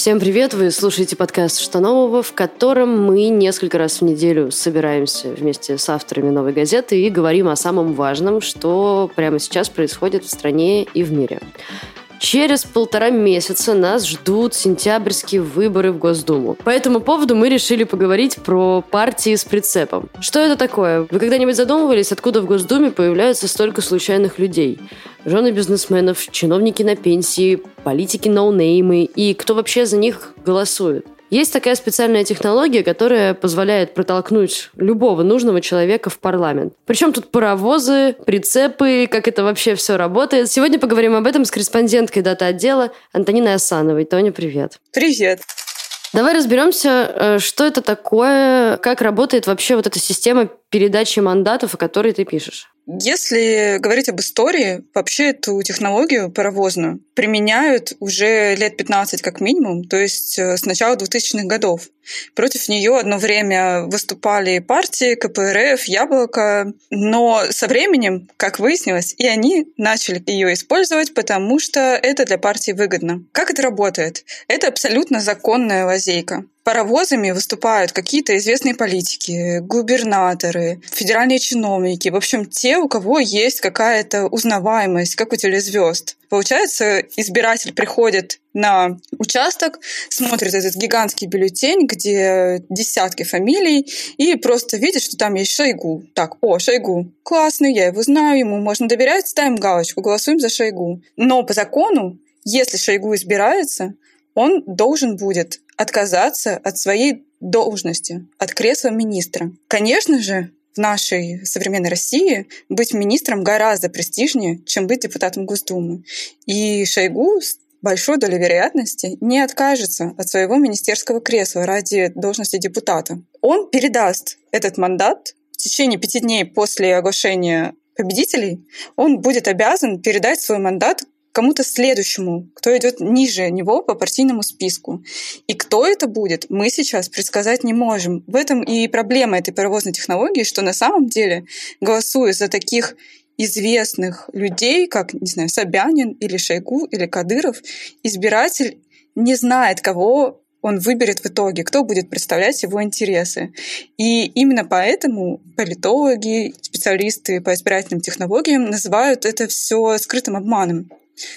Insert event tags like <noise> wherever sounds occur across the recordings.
Всем привет! Вы слушаете подкаст «Что нового?», в котором мы несколько раз в неделю собираемся вместе с авторами «Новой газеты» и говорим о самом важном, что прямо сейчас происходит в стране и в мире. Через полтора месяца нас ждут сентябрьские выборы в Госдуму. По этому поводу мы решили поговорить про партии с прицепом. Что это такое? Вы когда-нибудь задумывались, откуда в Госдуме появляются столько случайных людей? Жены бизнесменов, чиновники на пенсии, политики ноунеймы и кто вообще за них голосует? Есть такая специальная технология, которая позволяет протолкнуть любого нужного человека в парламент. Причем тут паровозы, прицепы, как это вообще все работает. Сегодня поговорим об этом с корреспонденткой дата-отдела Антониной Асановой. Тоня, привет. Привет. Давай разберемся, э, что это такое, как работает вообще вот эта система передачи мандатов, о которой ты пишешь. Если говорить об истории, вообще эту технологию паровозную применяют уже лет 15 как минимум, то есть э, с начала 2000-х годов. Против нее одно время выступали партии КПРФ, Яблоко, но со временем, как выяснилось, и они начали ее использовать, потому что это для партии выгодно. Как это работает? Это абсолютно законная лазейка паровозами выступают какие-то известные политики, губернаторы, федеральные чиновники, в общем, те, у кого есть какая-то узнаваемость, как у телезвезд. Получается, избиратель приходит на участок, смотрит этот гигантский бюллетень, где десятки фамилий, и просто видит, что там есть Шойгу. Так, о, Шойгу, классный, я его знаю, ему можно доверять, ставим галочку, голосуем за Шойгу. Но по закону, если Шойгу избирается, он должен будет отказаться от своей должности, от кресла министра. Конечно же, в нашей современной России быть министром гораздо престижнее, чем быть депутатом Госдумы. И Шойгу с большой долей вероятности не откажется от своего министерского кресла ради должности депутата. Он передаст этот мандат в течение пяти дней после оглашения победителей, он будет обязан передать свой мандат кому-то следующему, кто идет ниже него по партийному списку. И кто это будет, мы сейчас предсказать не можем. В этом и проблема этой паровозной технологии, что на самом деле, голосуя за таких известных людей, как, не знаю, Собянин или Шойгу или Кадыров, избиратель не знает, кого он выберет в итоге, кто будет представлять его интересы. И именно поэтому политологи, специалисты по избирательным технологиям называют это все скрытым обманом.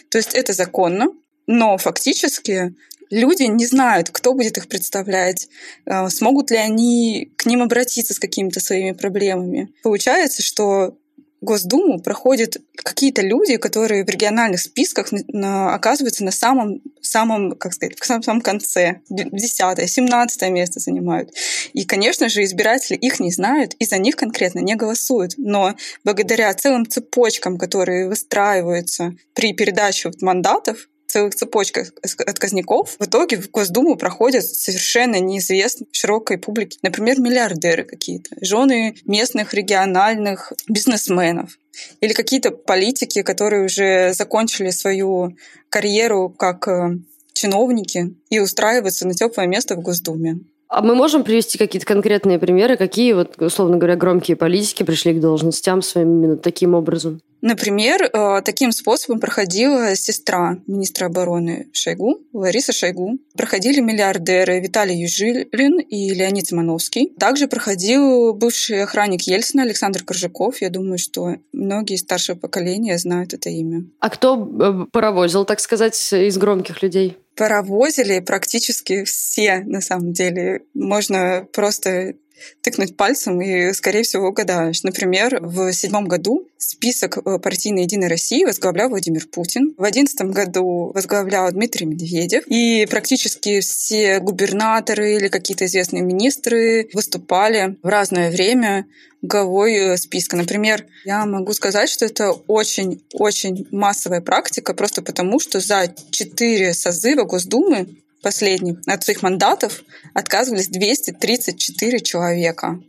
То есть это законно, но фактически люди не знают, кто будет их представлять, э, смогут ли они к ним обратиться с какими-то своими проблемами. Получается, что Госдуму проходят какие-то люди, которые в региональных списках оказываются на самом, самом как сказать, в самом, самом конце, десятое, семнадцатое место занимают. И, конечно же, избиратели их не знают и за них конкретно не голосуют. Но благодаря целым цепочкам, которые выстраиваются при передаче мандатов, целых цепочках отказников, в итоге в Госдуму проходят совершенно неизвестные широкой публике. Например, миллиардеры какие-то, жены местных региональных бизнесменов или какие-то политики, которые уже закончили свою карьеру как э, чиновники и устраиваются на теплое место в Госдуме. А мы можем привести какие-то конкретные примеры, какие, вот, условно говоря, громкие политики пришли к должностям своим именно таким образом? Например, э, таким способом проходила сестра министра обороны Шойгу, Лариса Шойгу. Проходили миллиардеры Виталий Южилин и Леонид Симоновский. Также проходил бывший охранник Ельцина Александр Коржаков. Я думаю, что многие старшего поколения знают это имя. А кто э, паровозил, так сказать, из громких людей? Паровозили практически все, на самом деле. Можно просто тыкнуть пальцем и, скорее всего, угадаешь. Например, в седьмом году список э, партийной «Единой России» возглавлял Владимир Путин. В одиннадцатом году возглавлял Дмитрий Медведев. И практически все губернаторы или какие-то известные министры выступали в разное время главой э, списка. Например, я могу сказать, что это очень-очень массовая практика, просто потому что за четыре созыва Госдумы последних от своих мандатов отказывались 234 человека.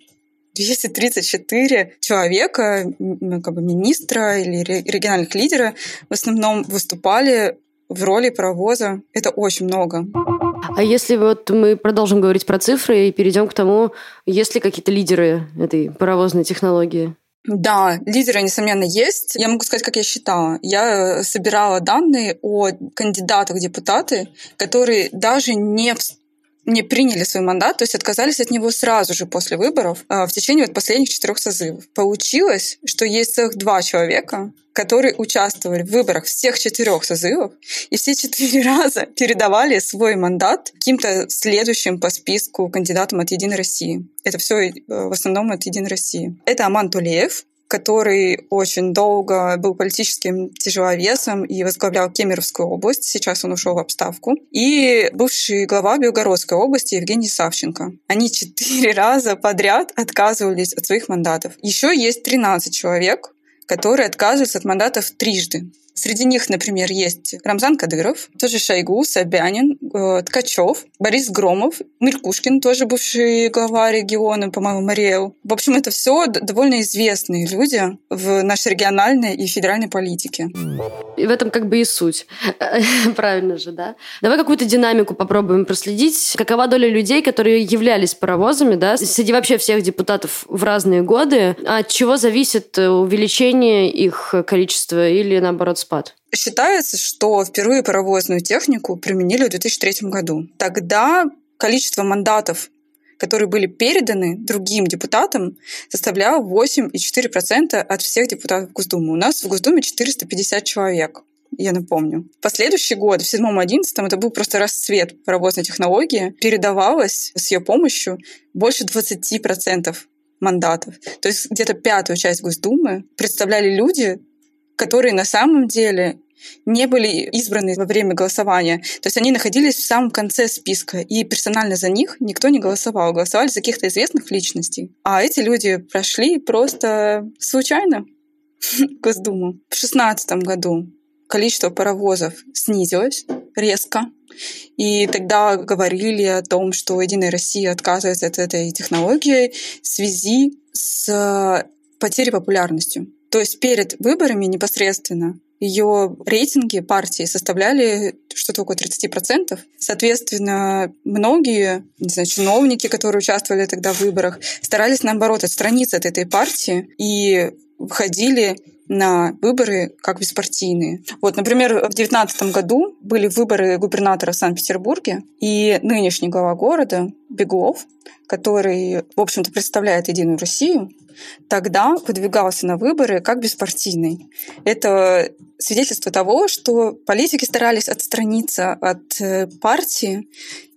234 человека, как бы министра или региональных лидера, в основном выступали в роли паровоза. Это очень много. А если вот мы продолжим говорить про цифры и перейдем к тому, есть ли какие-то лидеры этой паровозной технологии? Да, лидеры, несомненно, есть. Я могу сказать, как я считала. Я собирала данные о кандидатах в депутаты, которые даже не не приняли свой мандат, то есть отказались от него сразу же после выборов а, в течение вот последних четырех созывов. Получилось, что есть целых два человека, которые участвовали в выборах всех четырех созывов, и все четыре <laughs> раза передавали свой мандат каким-то следующим по списку кандидатам от «Единой России». Это все э, в основном от «Единой России». Это Аман Тулеев, который очень долго был политическим тяжеловесом и возглавлял Кемеровскую область. Сейчас он ушел в обставку. И бывший глава Белгородской области Евгений Савченко. Они четыре <laughs> раза подряд отказывались от своих мандатов. Еще есть 13 человек, которые отказываются от мандатов трижды. Среди них, например, есть Рамзан Кадыров, тоже Шойгу, Собянин, э, Ткачев, Борис Громов, Мелькушкин, тоже бывший глава региона, по-моему, Мариэл. В общем, это все довольно известные люди в нашей региональной и федеральной политике. И в этом как бы и суть. <laughs> Правильно же, да? Давай какую-то динамику попробуем проследить. Какова доля людей, которые являлись паровозами, да, среди вообще всех депутатов в разные годы? От чего зависит увеличение их количества или, наоборот, спад? Считается, что впервые паровозную технику применили в 2003 году. Тогда количество мандатов которые были переданы другим депутатам, составляло 8,4% от всех депутатов Госдумы. У нас в Госдуме 450 человек я напомню. Последующий год, в седьмом одиннадцатом, это был просто расцвет паровозной технологии. Передавалось с ее помощью больше 20% мандатов. То есть где-то пятую часть Госдумы представляли люди, которые на самом деле не были избраны во время голосования. То есть они находились в самом конце списка, и персонально за них никто не голосовал. Голосовали за каких-то известных личностей. А эти люди прошли просто случайно в <laughs> Госдуму. В 2016 году количество паровозов снизилось резко. И тогда говорили о том, что Единая Россия отказывается от этой технологии в связи с потерей популярностью. То есть перед выборами непосредственно ее рейтинги партии составляли что-то около 30%. Соответственно, многие не знаю, чиновники, которые участвовали тогда в выборах, старались, наоборот, отстраниться от этой партии и выходили на выборы как беспартийные. Вот, например, в 2019 году были выборы губернатора в Санкт-Петербурге, и нынешний глава города Беглов, который, в общем-то, представляет Единую Россию, тогда выдвигался на выборы как беспартийный. Это свидетельство того, что политики старались отстраниться от э, партии,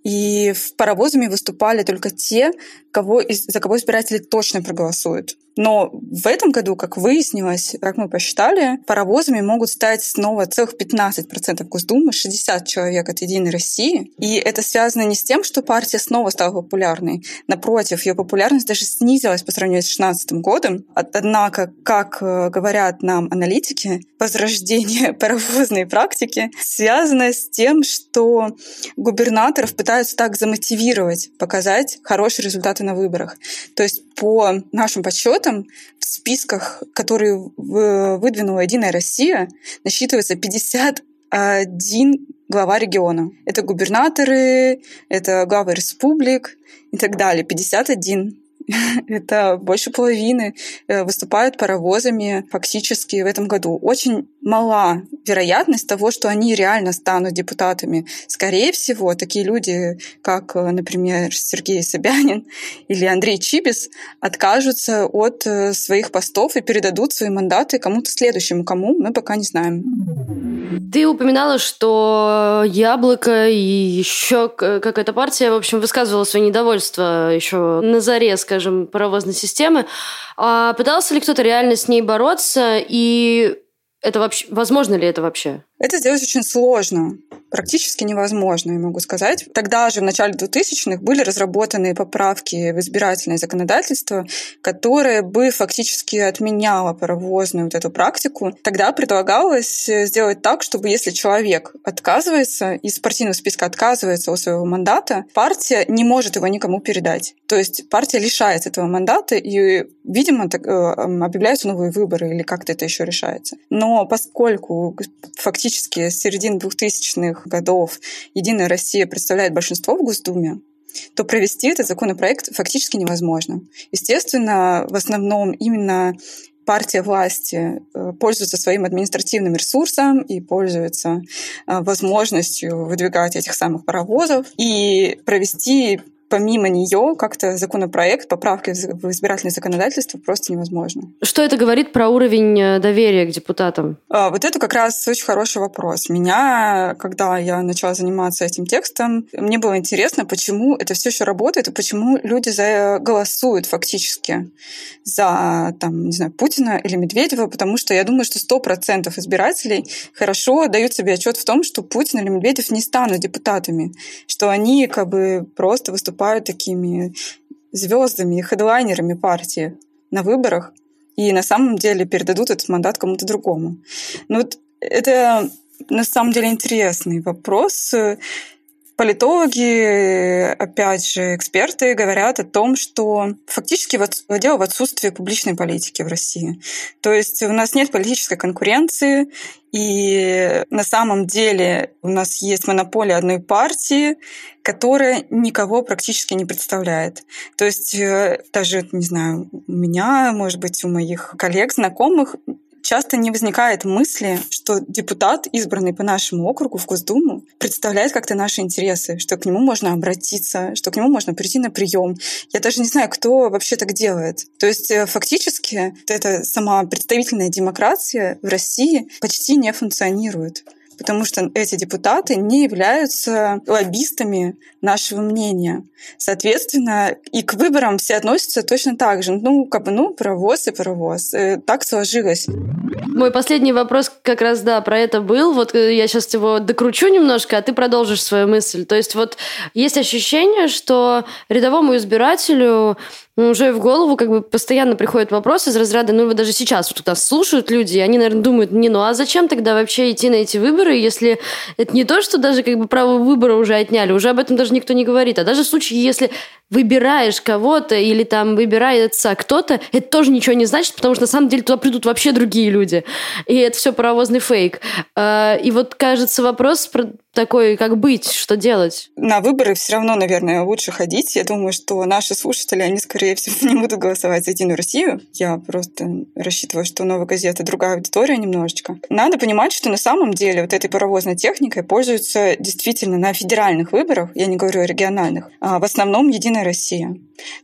и в паровозами выступали только те, кого, за кого избиратели точно проголосуют. Но в этом году, как выяснилось, как мы посчитали, паровозами могут стать снова целых 15% Госдумы, 60 человек от «Единой России». И это связано не с тем, что партия снова стала популярной. Напротив, ее популярность даже снизилась по сравнению с 2016 годом. Однако, как э, говорят нам аналитики, возрождение <laughs> паровозной практики связано с тем, что губернаторов пытаются так замотивировать, показать хорошие результаты на выборах. То есть по нашим подсчетам в списках, которые выдвинула Единая Россия, насчитывается 51 глава региона. Это губернаторы, это главы республик и так далее. 51 <laughs> это больше половины э, выступают паровозами фактически в этом году. Очень мала вероятность того, что они реально станут депутатами. Скорее всего, такие люди, как, э, например, Сергей Собянин <laughs> или Андрей Чибис, откажутся от э, своих постов и передадут свои мандаты кому-то следующему. Кому, мы пока не знаем. Ты упоминала, что Яблоко и еще какая-то партия, в общем, высказывала свое недовольство еще на заре, скажем, паровозной системы. А пытался ли кто-то реально с ней бороться? И это вообще возможно ли это вообще? Это сделать очень сложно практически невозможно, я могу сказать. Тогда же, в начале 2000-х, были разработаны поправки в избирательное законодательство, которое бы фактически отменяло паровозную вот эту практику. Тогда предлагалось сделать так, чтобы если человек отказывается, из партийного списка отказывается от своего мандата, партия не может его никому передать. То есть партия лишается этого мандата, и, видимо, так, э, объявляются новые выборы или как-то это еще решается. Но поскольку фактически с середины 2000-х 90-х годов «Единая Россия» представляет большинство в Госдуме, то провести этот законопроект фактически невозможно. Естественно, в основном именно партия власти э, пользуется своим административным ресурсом и пользуется э, возможностью выдвигать этих самых паровозов и провести помимо нее как-то законопроект, поправки в избирательное законодательство просто невозможно. Что это говорит про уровень э, доверия к депутатам? А, вот это как раз очень хороший вопрос. Меня, когда я начала заниматься этим текстом, мне было интересно, почему это все еще работает и почему люди голосуют фактически за, там, не знаю, Путина или Медведева, потому что я думаю, что сто процентов избирателей хорошо дают себе отчет в том, что Путин или Медведев не станут депутатами, что они как бы просто выступают выступают такими звездами и хедлайнерами партии на выборах и на самом деле передадут этот мандат кому-то другому. Ну вот это на самом деле интересный вопрос. Политологи, опять же, эксперты говорят о том, что фактически вот дело в отсутствии публичной политики в России. То есть у нас нет политической конкуренции, и на самом деле у нас есть монополия одной партии, которая никого практически не представляет. То есть э, даже, не знаю, у меня, может быть, у моих коллег, знакомых часто не возникает мысли, что депутат, избранный по нашему округу в Госдуму, представляет как-то наши интересы, что к нему можно обратиться, что к нему можно прийти на прием. Я даже не знаю, кто вообще так делает. То есть э, фактически эта сама представительная демократия в России почти не функционирует потому что эти депутаты не являются лоббистами нашего мнения. Соответственно, и к выборам все относятся точно так же. Ну, как бы, ну, паровоз и паровоз. Э, так сложилось. Мой последний вопрос как раз, да, про это был. Вот э, я сейчас его докручу немножко, а ты продолжишь свою мысль. То есть вот есть ощущение, что рядовому избирателю уже в голову как бы постоянно приходят вопросы из разряда, ну, даже сейчас вот нас слушают люди, и они, наверное, думают, не, ну, а зачем тогда вообще идти на эти выборы, если это не то, что даже как бы право выбора уже отняли, уже об этом даже никто не говорит, а даже в случае, если выбираешь кого-то или там выбирается кто-то, это тоже ничего не значит, потому что на самом деле туда придут вообще другие люди. И это все паровозный фейк. А, и вот, кажется, вопрос про такой, как быть, что делать? На выборы все равно, наверное, лучше ходить. Я думаю, что наши слушатели, они, скорее всего, <laughs> не будут голосовать за Единую Россию. Я просто рассчитываю, что новая газета другая аудитория немножечко. Надо понимать, что на самом деле вот этой паровозной техникой пользуются действительно на федеральных выборах, я не говорю о региональных, а в основном Единая Россия.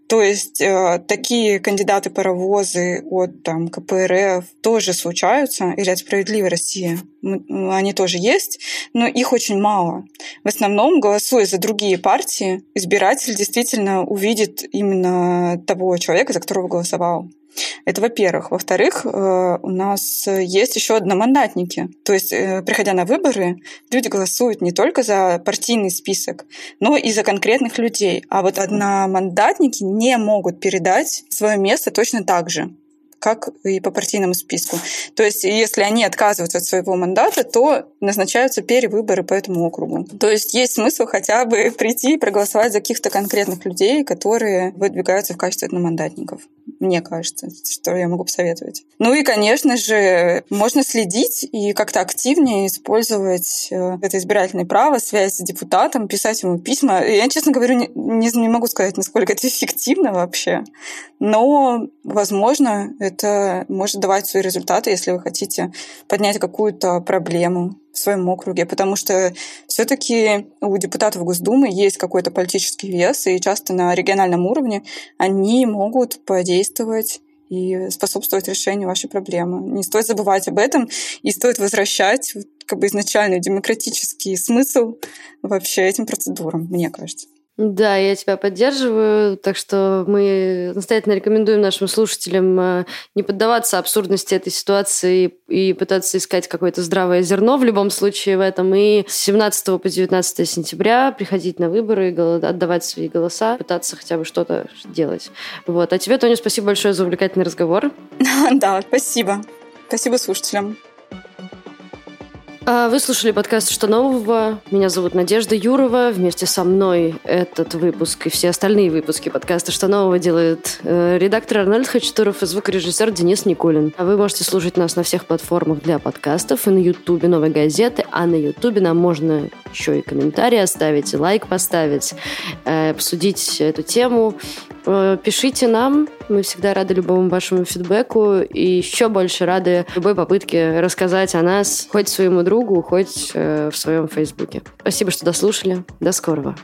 То есть э, такие кандидаты-паровозы от там, КПРФ тоже случаются, или от «Справедливой России». Они тоже есть, но их очень мало. В основном, голосуя за другие партии, избиратель действительно увидит именно того человека, за которого голосовал. Это во-первых. Во-вторых, э, у нас есть еще одномандатники. То есть, э, приходя на выборы, люди голосуют не только за партийный список, но и за конкретных людей. А вот одномандатники не могут передать свое место точно так же как и по партийному списку. То есть, если они отказываются от своего мандата, то назначаются перевыборы по этому округу. То есть, есть смысл хотя бы прийти и проголосовать за каких-то конкретных людей, которые выдвигаются в качестве одномандатников. Мне кажется, что я могу посоветовать. Ну и, конечно же, можно следить и как-то активнее использовать э, это избирательное право, связь с депутатом, писать ему письма. Я, честно говорю, не, не могу сказать, насколько это эффективно вообще, но, возможно, это может давать свои результаты, если вы хотите поднять какую-то проблему в своем округе, потому что все-таки у депутатов Госдумы есть какой-то политический вес, и часто на региональном уровне они могут подействовать и способствовать решению вашей проблемы. Не стоит забывать об этом, и стоит возвращать как бы изначальный демократический смысл вообще этим процедурам, мне кажется. Да, я тебя поддерживаю, так что мы настоятельно рекомендуем нашим слушателям э, не поддаваться абсурдности этой ситуации и пытаться искать какое-то здравое зерно в любом случае в этом. И с 17 по 19 сентября приходить на выборы, отдавать свои голоса, пытаться хотя бы что-то делать. Вот. А тебе, Тоня, спасибо большое за увлекательный разговор. <laughs> Да, спасибо. Спасибо слушателям. А, вы слушали подкаст «Что нового?». Меня зовут Надежда Юрова. Вместе со мной этот выпуск и все остальные выпуски подкаста «Что нового?» делает э, редактор Арнольд Хачатуров и звукорежиссер Денис Никулин. А вы можете слушать нас на всех платформах для подкастов и на Ютубе «Новой газеты», а на Ютубе нам можно еще и комментарии оставить, и лайк поставить, э, обсудить эту тему пишите нам, мы всегда рады любому вашему фидбэку и еще больше рады любой попытке рассказать о нас хоть своему другу, хоть э, в своем фейсбуке. Спасибо, что дослушали. До скорого.